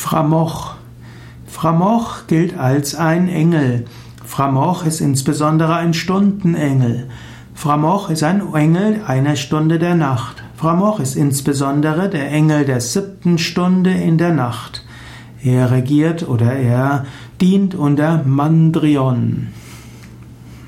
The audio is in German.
Framoch. Framoch gilt als ein Engel. Framoch ist insbesondere ein Stundenengel. Framoch ist ein Engel einer Stunde der Nacht. Framoch ist insbesondere der Engel der siebten Stunde in der Nacht. Er regiert oder er dient unter Mandrion.